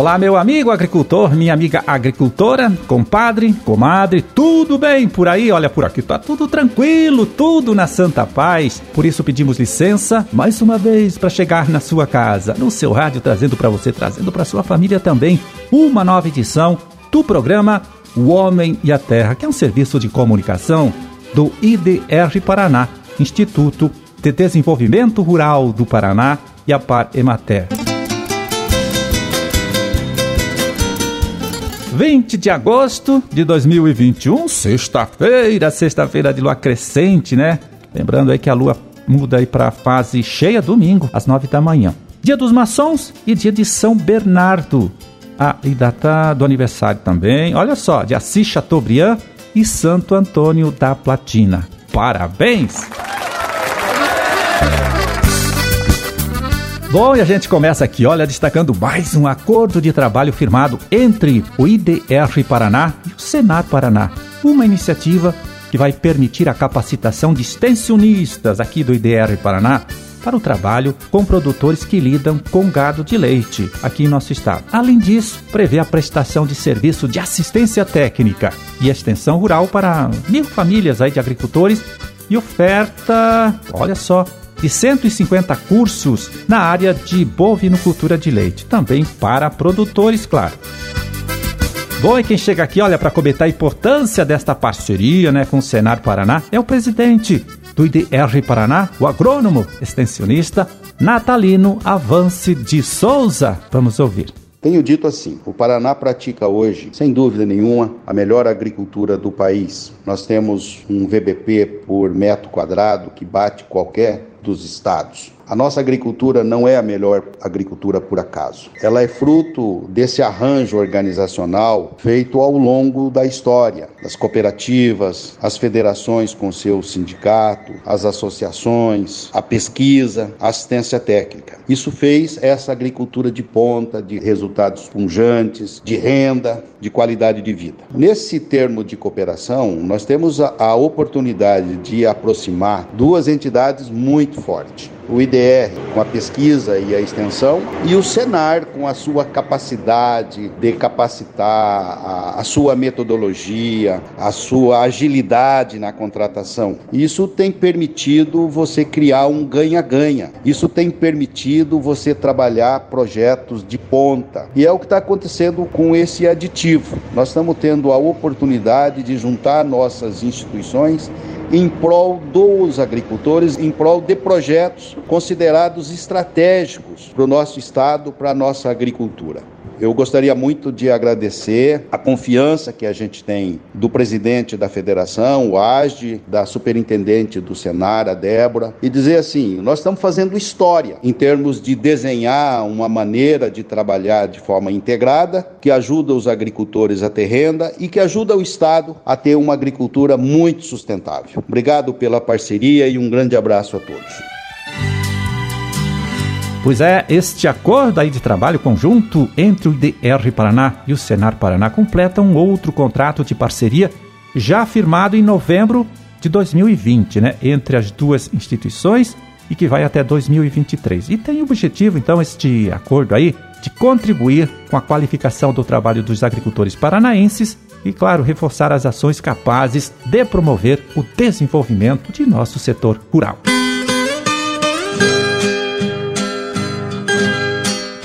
Olá, meu amigo agricultor, minha amiga agricultora, compadre, comadre, tudo bem por aí? Olha, por aqui tá tudo tranquilo, tudo na santa paz. Por isso pedimos licença mais uma vez para chegar na sua casa, no seu rádio, trazendo para você, trazendo para sua família também, uma nova edição do programa O Homem e a Terra, que é um serviço de comunicação do IDR Paraná, Instituto de Desenvolvimento Rural do Paraná e a Par Emater. 20 de agosto de 2021, sexta-feira, sexta-feira de lua crescente, né? Lembrando aí que a lua muda aí para a fase cheia domingo, às 9 da manhã. Dia dos maçons e dia de São Bernardo. Ah, e data do aniversário também. Olha só, de Assis Chateaubriand e Santo Antônio da Platina. Parabéns! Bom, e a gente começa aqui, olha, destacando mais um acordo de trabalho firmado entre o IDR Paraná e o Senar Paraná. Uma iniciativa que vai permitir a capacitação de extensionistas aqui do IDR Paraná para o trabalho com produtores que lidam com gado de leite aqui em nosso estado. Além disso, prevê a prestação de serviço de assistência técnica e extensão rural para mil famílias aí de agricultores e oferta, olha só, de 150 cursos na área de bovinocultura de leite, também para produtores, claro. Bom, e quem chega aqui, olha, para comentar a importância desta parceria né, com o Senar Paraná é o presidente do IDR Paraná, o agrônomo extensionista Natalino Avance de Souza. Vamos ouvir. Tenho dito assim: o Paraná pratica hoje, sem dúvida nenhuma, a melhor agricultura do país. Nós temos um VBP por metro quadrado que bate qualquer dos estados. A nossa agricultura não é a melhor agricultura por acaso. Ela é fruto desse arranjo organizacional feito ao longo da história. As cooperativas, as federações com seu sindicato, as associações, a pesquisa, a assistência técnica. Isso fez essa agricultura de ponta, de resultados punjantes, de renda, de qualidade de vida. Nesse termo de cooperação, nós temos a oportunidade de aproximar duas entidades muito fortes o IDR com a pesquisa e a extensão e o Senar com a sua capacidade de capacitar, a, a sua metodologia, a sua agilidade na contratação. Isso tem permitido você criar um ganha-ganha. Isso tem permitido você trabalhar projetos de ponta. E é o que está acontecendo com esse aditivo. Nós estamos tendo a oportunidade de juntar nossas instituições em prol dos agricultores, em prol de projetos considerados estratégicos para o nosso estado, para a nossa agricultura. Eu gostaria muito de agradecer a confiança que a gente tem do presidente da federação, o ASD, da superintendente do Senar, a Débora, e dizer assim: nós estamos fazendo história em termos de desenhar uma maneira de trabalhar de forma integrada, que ajuda os agricultores a ter renda e que ajuda o Estado a ter uma agricultura muito sustentável. Obrigado pela parceria e um grande abraço a todos. Pois é, este acordo aí de trabalho conjunto entre o IDR Paraná e o Senar Paraná completa um outro contrato de parceria já firmado em novembro de 2020, né, entre as duas instituições e que vai até 2023. E tem o objetivo, então, este acordo aí de contribuir com a qualificação do trabalho dos agricultores paranaenses e, claro, reforçar as ações capazes de promover o desenvolvimento de nosso setor rural.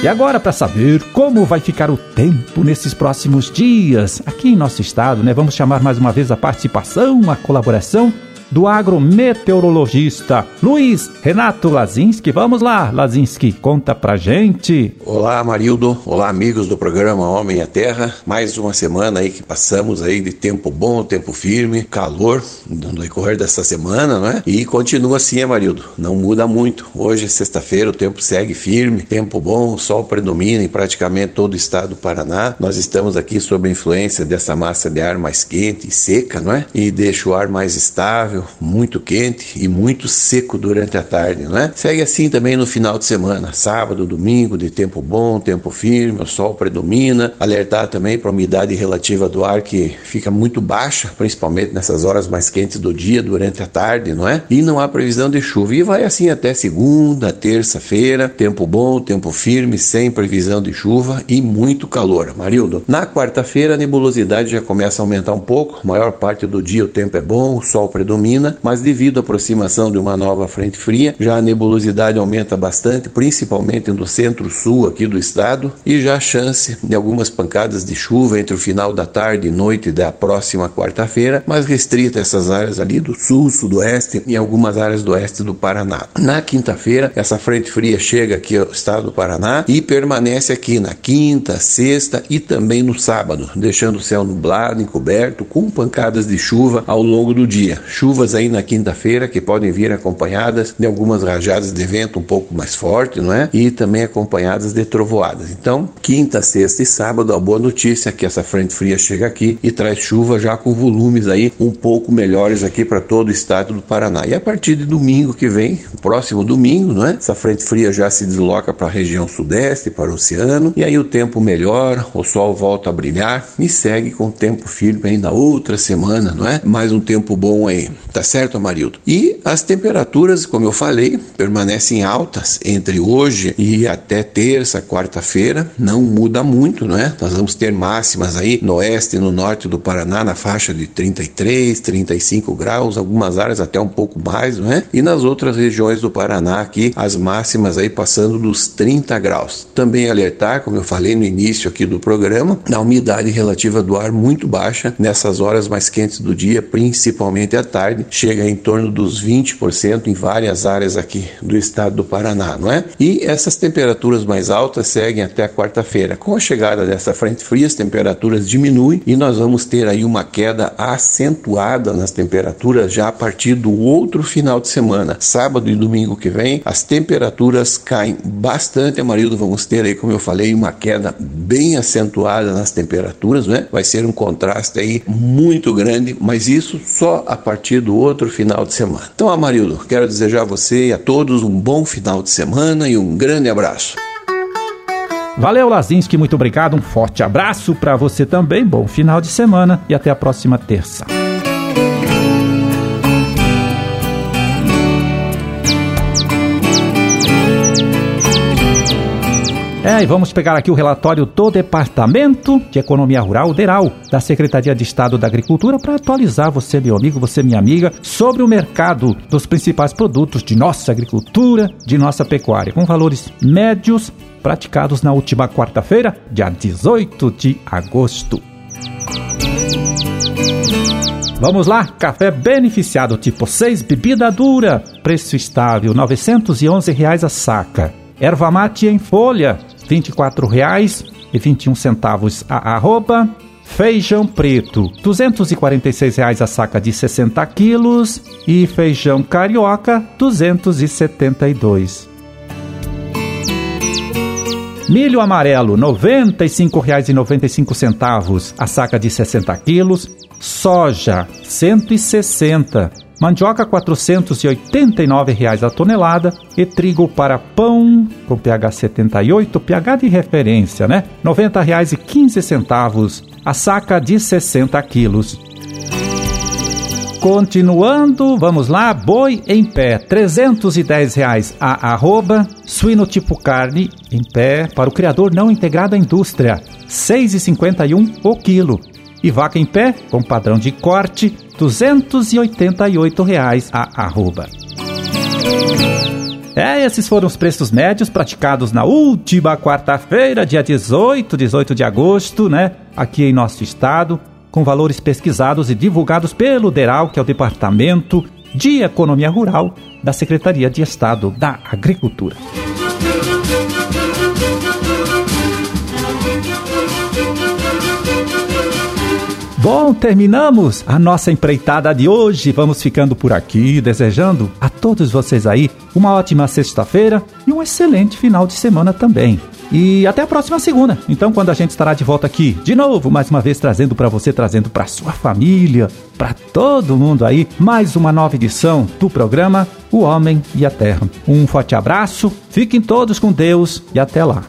E agora, para saber como vai ficar o tempo nesses próximos dias aqui em nosso estado, né? Vamos chamar mais uma vez a participação, a colaboração do agrometeorologista Luiz Renato Lazinski. Vamos lá, Lazinski, conta pra gente. Olá, Marildo. Olá, amigos do programa Homem a Terra. Mais uma semana aí que passamos aí de tempo bom, tempo firme, calor no decorrer dessa semana, né? E continua assim, Marildo. Não muda muito. Hoje é sexta-feira, o tempo segue firme, tempo bom, o sol predomina em praticamente todo o estado do Paraná. Nós estamos aqui sob a influência dessa massa de ar mais quente e seca, não é? E deixa o ar mais estável muito quente e muito seco durante a tarde, não é? Segue assim também no final de semana, sábado, domingo, de tempo bom, tempo firme, o sol predomina. Alertar também para a umidade relativa do ar que fica muito baixa, principalmente nessas horas mais quentes do dia, durante a tarde, não é? E não há previsão de chuva. E vai assim até segunda, terça-feira, tempo bom, tempo firme, sem previsão de chuva e muito calor. Marildo, na quarta-feira a nebulosidade já começa a aumentar um pouco, maior parte do dia o tempo é bom, o sol predomina, mas devido à aproximação de uma nova frente fria, já a nebulosidade aumenta bastante, principalmente no centro-sul aqui do estado, e já há chance de algumas pancadas de chuva entre o final da tarde e noite da próxima quarta-feira, mas restrita essas áreas ali do sul, sudoeste e algumas áreas do oeste do Paraná. Na quinta-feira, essa frente fria chega aqui ao estado do Paraná e permanece aqui na quinta, sexta e também no sábado, deixando o céu nublado, encoberto, com pancadas de chuva ao longo do dia. Chuvas aí na quinta-feira que podem vir acompanhadas de algumas rajadas de vento um pouco mais forte, não é? E também acompanhadas de trovoadas. Então, quinta, sexta e sábado, a boa notícia é que essa frente fria chega aqui e traz chuva já com volumes aí um pouco melhores aqui para todo o estado do Paraná. E a partir de domingo que vem, próximo domingo, não é? Essa frente fria já se desloca para a região sudeste, para o oceano, e aí o tempo melhora, o sol volta a brilhar e segue com tempo firme ainda outra semana, não é? Mais um tempo bom aí, tá certo, Amarildo? E as temperaturas, como eu falei, permanecem altas entre hoje e até terça, quarta-feira, não muda muito, não é? Nós vamos ter máximas aí no oeste e no norte do Paraná na faixa de 33, 35 graus, algumas áreas até um pouco mais, não é? E nas outras regiões do Paraná aqui, as máximas aí passando dos 30 graus. Também alertar, como eu falei no início aqui do programa, da umidade relativa do ar muito baixa nessas horas mais quentes do dia, principalmente à tarde, chega em torno dos 20% em várias áreas aqui do estado do Paraná, não é? E essas temperaturas mais altas seguem até quarta-feira. Com a chegada dessa frente fria, as temperaturas diminuem e nós vamos ter aí uma queda acentuada nas temperaturas já a partir do outro final de semana. Sábado e domingo que vem, as temperaturas caem bastante. Amarildo, vamos ter aí, como eu falei, uma queda bem acentuada nas temperaturas, né? Vai ser um contraste aí muito grande, mas isso só a partir do outro final de semana. Então, Amarildo, quero desejar a você e a todos um bom final de semana e um grande abraço. Valeu, Lazinski, muito obrigado. Um forte abraço para você também. Bom final de semana e até a próxima terça. É, e vamos pegar aqui o relatório do Departamento de Economia Rural, DERAL, da Secretaria de Estado da Agricultura, para atualizar você, meu amigo, você, minha amiga, sobre o mercado dos principais produtos de nossa agricultura, de nossa pecuária, com valores médios praticados na última quarta-feira, dia 18 de agosto. Vamos lá, café beneficiado tipo 6, bebida dura, preço estável, 911 reais a saca. Erva mate em folha, R$ 24,21 a arroba. Feijão preto, 246 reais a saca de 60 quilos. E feijão carioca, R$ 272. Milho amarelo, R$ 95,95 a saca de 60 quilos. Soja, R$ 160. Mandioca 489 reais a tonelada e trigo para pão com pH 78, pH de referência, né? R$ 90,15 a saca de 60 quilos. Continuando, vamos lá, boi em pé, 310 reais a arroba, suíno tipo carne em pé para o criador não integrado à indústria, R$ 6,51 o quilo. E vaca em pé, com padrão de corte, 288 reais a arroba. É, esses foram os preços médios praticados na última quarta-feira, dia 18, 18 de agosto, né? Aqui em nosso estado com valores pesquisados e divulgados pelo DERAL, que é o Departamento de Economia Rural da Secretaria de Estado da Agricultura. Bom, terminamos a nossa empreitada de hoje. Vamos ficando por aqui, desejando a todos vocês aí uma ótima sexta-feira e um excelente final de semana também. E até a próxima segunda. Então, quando a gente estará de volta aqui, de novo, mais uma vez trazendo para você, trazendo para sua família, para todo mundo aí, mais uma nova edição do programa O Homem e a Terra. Um forte abraço, fiquem todos com Deus e até lá.